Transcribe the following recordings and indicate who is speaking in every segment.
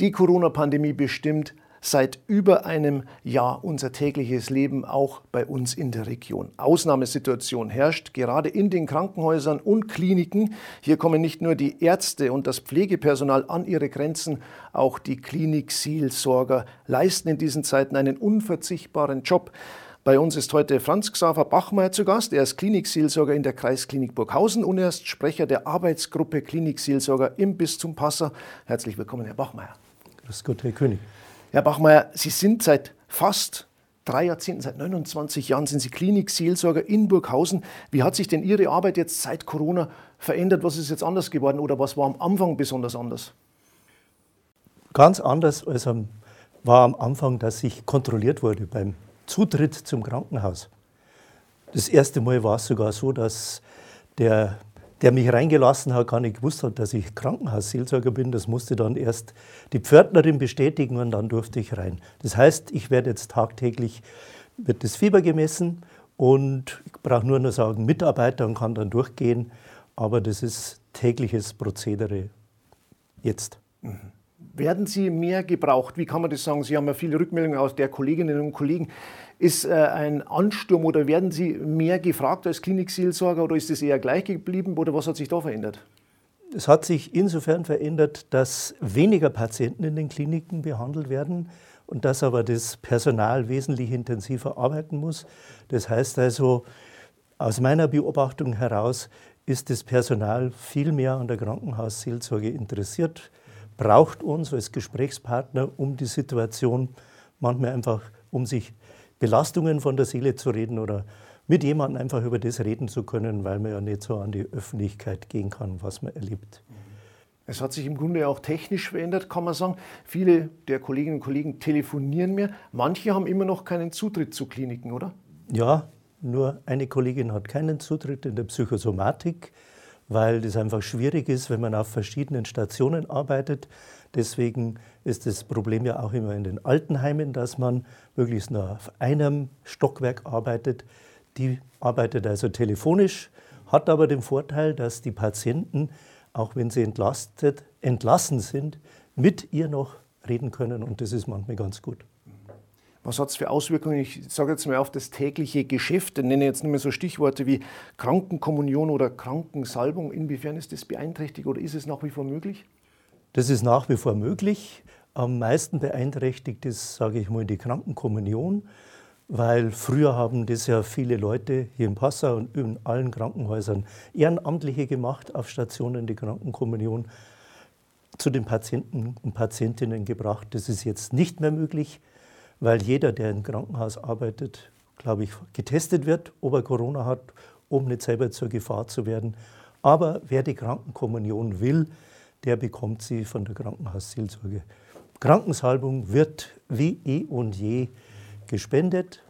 Speaker 1: Die Corona-Pandemie bestimmt seit über einem Jahr unser tägliches Leben auch bei uns in der Region. Ausnahmesituation herrscht gerade in den Krankenhäusern und Kliniken. Hier kommen nicht nur die Ärzte und das Pflegepersonal an ihre Grenzen, auch die Klinikseelsorger leisten in diesen Zeiten einen unverzichtbaren Job. Bei uns ist heute Franz Xaver Bachmeier zu Gast. Er ist Klinikseelsorger in der Kreisklinik Burghausen und er ist Sprecher der Arbeitsgruppe Klinikseelsorger im Bistum Passau. Herzlich willkommen, Herr Bachmeier.
Speaker 2: Grüß Gott, Herr König.
Speaker 1: Herr Bachmeier, Sie sind seit fast drei Jahrzehnten, seit 29 Jahren sind Sie Klinikseelsorger in Burghausen. Wie hat sich denn Ihre Arbeit jetzt seit Corona verändert? Was ist jetzt anders geworden oder was war am Anfang besonders anders?
Speaker 2: Ganz anders als am, war am Anfang, dass ich kontrolliert wurde beim Zutritt zum Krankenhaus. Das erste Mal war es sogar so, dass der der mich reingelassen hat, gar nicht gewusst hat, dass ich Krankenhausseelsorger bin. Das musste dann erst die Pförtnerin bestätigen und dann durfte ich rein. Das heißt, ich werde jetzt tagtäglich, wird das Fieber gemessen und ich brauche nur noch sagen, Mitarbeiter und kann dann durchgehen. Aber das ist tägliches Prozedere jetzt.
Speaker 1: Mhm. Werden Sie mehr gebraucht? Wie kann man das sagen? Sie haben ja viele Rückmeldungen aus der Kolleginnen und Kollegen. Ist äh, ein Ansturm oder werden Sie mehr gefragt als Klinikseelsorger oder ist es eher gleich geblieben oder was hat sich da verändert?
Speaker 2: Es hat sich insofern verändert, dass weniger Patienten in den Kliniken behandelt werden und dass aber das Personal wesentlich intensiver arbeiten muss. Das heißt also, aus meiner Beobachtung heraus ist das Personal viel mehr an der Krankenhausseelsorge interessiert, braucht uns als Gesprächspartner, um die Situation manchmal einfach, um sich Belastungen von der Seele zu reden oder mit jemandem einfach über das reden zu können, weil man ja nicht so an die Öffentlichkeit gehen kann, was man erlebt.
Speaker 1: Es hat sich im Grunde auch technisch verändert, kann man sagen. Viele der Kolleginnen und Kollegen telefonieren mehr. Manche haben immer noch keinen Zutritt zu Kliniken, oder?
Speaker 2: Ja, nur eine Kollegin hat keinen Zutritt in der Psychosomatik, weil das einfach schwierig ist, wenn man auf verschiedenen Stationen arbeitet. Deswegen ist das Problem ja auch immer in den Altenheimen, dass man möglichst nur auf einem Stockwerk arbeitet. Die arbeitet also telefonisch, hat aber den Vorteil, dass die Patienten, auch wenn sie entlastet, entlassen sind, mit ihr noch reden können und das ist manchmal ganz gut.
Speaker 1: Was hat es für Auswirkungen? Ich sage jetzt mal auf das tägliche Geschäft. Ich nenne jetzt nicht mehr so Stichworte wie Krankenkommunion oder Krankensalbung. Inwiefern ist das beeinträchtigt oder ist es nach wie vor möglich?
Speaker 2: Das ist nach wie vor möglich. Am meisten beeinträchtigt ist, sage ich mal, die Krankenkommunion, weil früher haben das ja viele Leute hier in Passau und in allen Krankenhäusern Ehrenamtliche gemacht auf Stationen, die Krankenkommunion zu den Patienten und Patientinnen gebracht. Das ist jetzt nicht mehr möglich, weil jeder, der im Krankenhaus arbeitet, glaube ich, getestet wird, ob er Corona hat, um nicht selber zur Gefahr zu werden. Aber wer die Krankenkommunion will, der bekommt sie von der Krankenhausseelsorge. Krankensalbung wird wie eh und je gespendet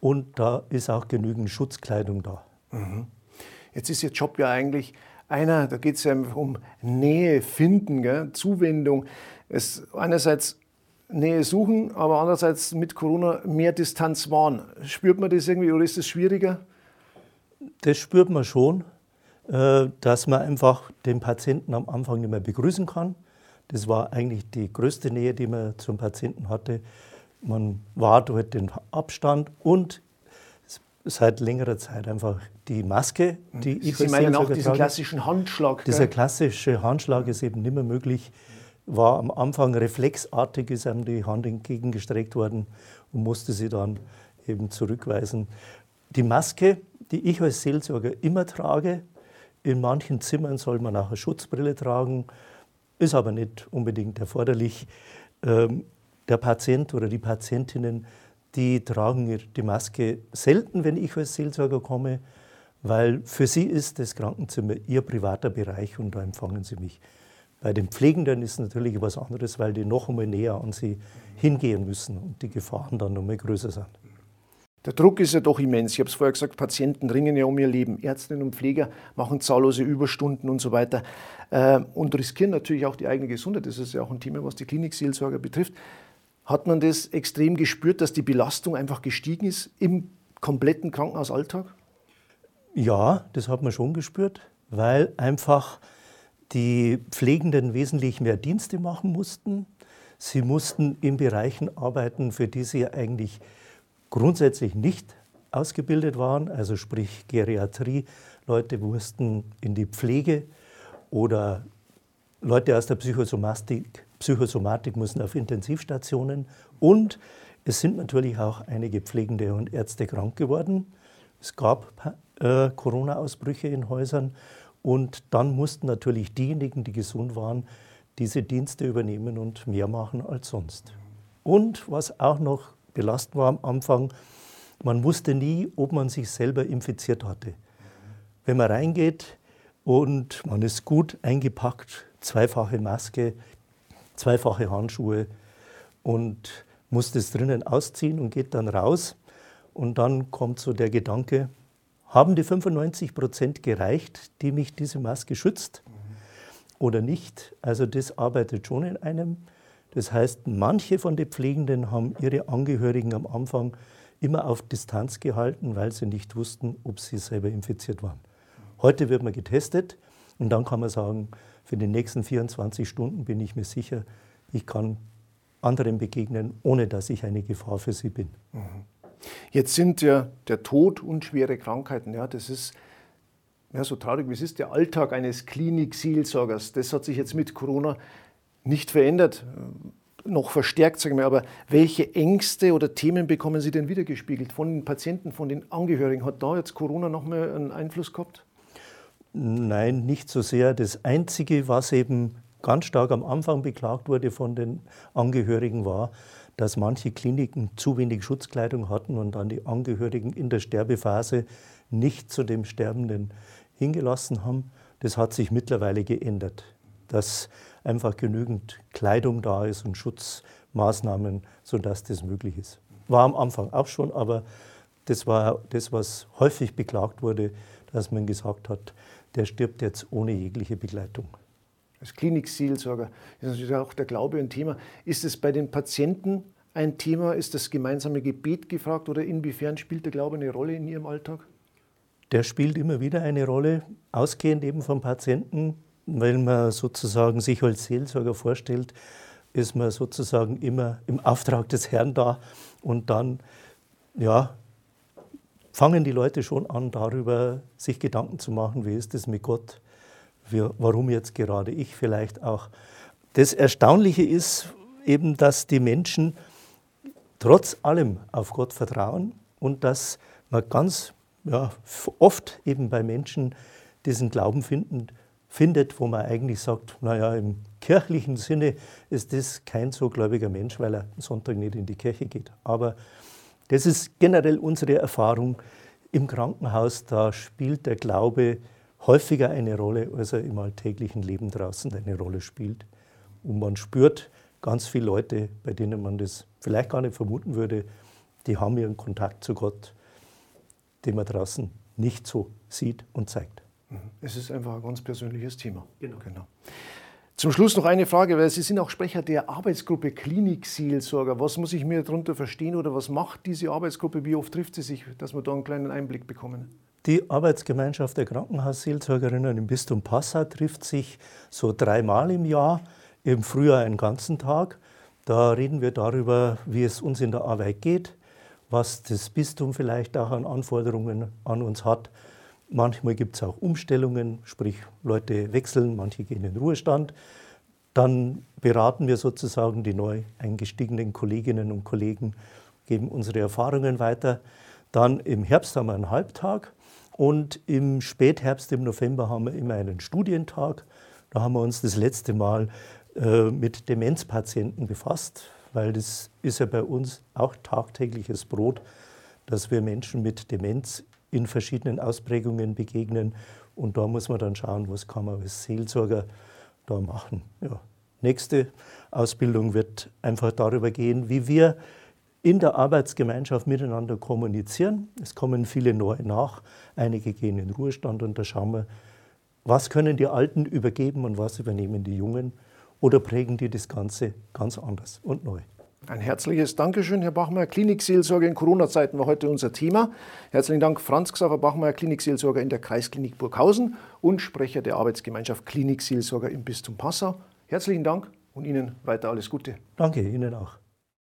Speaker 2: und da ist auch genügend Schutzkleidung da. Mhm.
Speaker 1: Jetzt ist Ihr Job ja eigentlich einer, da geht es ja um Nähe finden, gell? Zuwendung. Es einerseits Nähe suchen, aber andererseits mit Corona mehr Distanz wahren. Spürt man das irgendwie oder ist es schwieriger?
Speaker 2: Das spürt man schon. Äh, dass man einfach den Patienten am Anfang nicht mehr begrüßen kann. Das war eigentlich die größte Nähe, die man zum Patienten hatte. Man wahrt halt den Abstand und seit längerer Zeit einfach die Maske, die
Speaker 1: ich Sie meinen auch diesen klassischen Handschlag?
Speaker 2: Dieser klassische Handschlag ist eben nicht mehr möglich. War am Anfang reflexartig, ist einem die Hand entgegengestreckt worden und musste sie dann eben zurückweisen. Die Maske, die ich als Seelsorger immer trage, in manchen Zimmern soll man auch eine Schutzbrille tragen, ist aber nicht unbedingt erforderlich. Ähm, der Patient oder die Patientinnen, die tragen die Maske selten, wenn ich als Seelsorger komme, weil für sie ist das Krankenzimmer ihr privater Bereich und da empfangen sie mich. Bei den Pflegenden ist natürlich was anderes, weil die noch einmal näher an sie hingehen müssen und die Gefahren dann noch mal größer sind.
Speaker 1: Der Druck ist ja doch immens. Ich habe es vorher gesagt, Patienten ringen ja um ihr Leben. Ärztinnen und Pfleger machen zahllose Überstunden und so weiter äh, und riskieren natürlich auch die eigene Gesundheit. Das ist ja auch ein Thema, was die Klinikseelsorger betrifft. Hat man das extrem gespürt, dass die Belastung einfach gestiegen ist im kompletten Krankenhausalltag?
Speaker 2: Ja, das hat man schon gespürt, weil einfach die Pflegenden wesentlich mehr Dienste machen mussten. Sie mussten in Bereichen arbeiten, für die sie eigentlich grundsätzlich nicht ausgebildet waren, also sprich Geriatrie. Leute mussten in die Pflege oder Leute aus der Psychosomatik, Psychosomatik mussten auf Intensivstationen und es sind natürlich auch einige Pflegende und Ärzte krank geworden. Es gab äh, Corona-Ausbrüche in Häusern und dann mussten natürlich diejenigen, die gesund waren, diese Dienste übernehmen und mehr machen als sonst. Und was auch noch belastend war am Anfang, man wusste nie, ob man sich selber infiziert hatte. Wenn man reingeht und man ist gut eingepackt, zweifache Maske, zweifache Handschuhe und muss das drinnen ausziehen und geht dann raus. Und dann kommt so der Gedanke, haben die 95 Prozent gereicht, die mich diese Maske schützt oder nicht? Also das arbeitet schon in einem. Das heißt, manche von den Pflegenden haben ihre Angehörigen am Anfang immer auf Distanz gehalten, weil sie nicht wussten, ob sie selber infiziert waren. Heute wird man getestet und dann kann man sagen, für die nächsten 24 Stunden bin ich mir sicher, ich kann anderen begegnen, ohne dass ich eine Gefahr für sie bin. Mhm.
Speaker 1: Jetzt sind ja der Tod und schwere Krankheiten, ja, das ist ja, so traurig wie es ist, der Alltag eines Klinik-Seelsorgers. Das hat sich jetzt mit Corona nicht verändert, noch verstärkt, sagen wir. Aber welche Ängste oder Themen bekommen Sie denn wiedergespiegelt von den Patienten, von den Angehörigen? Hat da jetzt Corona noch mal einen Einfluss gehabt?
Speaker 2: Nein, nicht so sehr. Das Einzige, was eben ganz stark am Anfang beklagt wurde von den Angehörigen, war, dass manche Kliniken zu wenig Schutzkleidung hatten und dann die Angehörigen in der Sterbephase nicht zu dem Sterbenden hingelassen haben. Das hat sich mittlerweile geändert, dass einfach genügend Kleidung da ist und Schutzmaßnahmen, sodass das möglich ist. War am Anfang auch schon, aber das war das, was häufig beklagt wurde, dass man gesagt hat, der stirbt jetzt ohne jegliche Begleitung.
Speaker 1: Als Klinikseelsorger ist natürlich auch der Glaube ein Thema. Ist es bei den Patienten ein Thema? Ist das gemeinsame Gebet gefragt oder inwiefern spielt der Glaube eine Rolle in Ihrem Alltag?
Speaker 2: Der spielt immer wieder eine Rolle, ausgehend eben vom Patienten, weil man sozusagen sich als Seelsorger vorstellt, ist man sozusagen immer im Auftrag des Herrn da und dann ja, fangen die Leute schon an, darüber sich Gedanken zu machen, wie ist es mit Gott, wie, warum jetzt gerade ich vielleicht auch. Das Erstaunliche ist eben, dass die Menschen trotz allem auf Gott vertrauen und dass man ganz ja, oft eben bei Menschen diesen Glauben finden, findet, wo man eigentlich sagt, naja, im kirchlichen Sinne ist das kein so gläubiger Mensch, weil er am Sonntag nicht in die Kirche geht. Aber das ist generell unsere Erfahrung im Krankenhaus. Da spielt der Glaube häufiger eine Rolle, als er im alltäglichen Leben draußen eine Rolle spielt. Und man spürt ganz viele Leute, bei denen man das vielleicht gar nicht vermuten würde, die haben ihren Kontakt zu Gott, den man draußen nicht so sieht und zeigt.
Speaker 1: Mhm. Es ist einfach ein ganz persönliches Thema. Genau. genau. Zum Schluss noch eine Frage, weil Sie sind auch Sprecher der Arbeitsgruppe Klinikseelsorger. Was muss ich mir darunter verstehen oder was macht diese Arbeitsgruppe? Wie oft trifft sie sich, dass wir da einen kleinen Einblick bekommen?
Speaker 2: Die Arbeitsgemeinschaft der Krankenhausseelsorgerinnen im Bistum Passau trifft sich so dreimal im Jahr, im Frühjahr einen ganzen Tag. Da reden wir darüber, wie es uns in der Arbeit geht, was das Bistum vielleicht auch an Anforderungen an uns hat. Manchmal gibt es auch Umstellungen, sprich Leute wechseln, manche gehen in Ruhestand. Dann beraten wir sozusagen die neu eingestiegenen Kolleginnen und Kollegen, geben unsere Erfahrungen weiter. Dann im Herbst haben wir einen Halbtag und im Spätherbst, im November haben wir immer einen Studientag. Da haben wir uns das letzte Mal äh, mit Demenzpatienten befasst, weil das ist ja bei uns auch tagtägliches Brot, dass wir Menschen mit Demenz in verschiedenen Ausprägungen begegnen. Und da muss man dann schauen, was kann man als Seelsorger da machen. Ja. Nächste Ausbildung wird einfach darüber gehen, wie wir in der Arbeitsgemeinschaft miteinander kommunizieren. Es kommen viele neue nach, einige gehen in Ruhestand und da schauen wir, was können die Alten übergeben und was übernehmen die Jungen oder prägen die das Ganze ganz anders und neu.
Speaker 1: Ein herzliches Dankeschön, Herr Bachmeier. Klinikseelsorge in Corona-Zeiten war heute unser Thema. Herzlichen Dank, Franz Xaver Bachmeier, Klinikseelsorger in der Kreisklinik Burghausen und Sprecher der Arbeitsgemeinschaft Klinikseelsorger im Bistum Passau. Herzlichen Dank und Ihnen weiter alles Gute.
Speaker 2: Danke, Ihnen auch.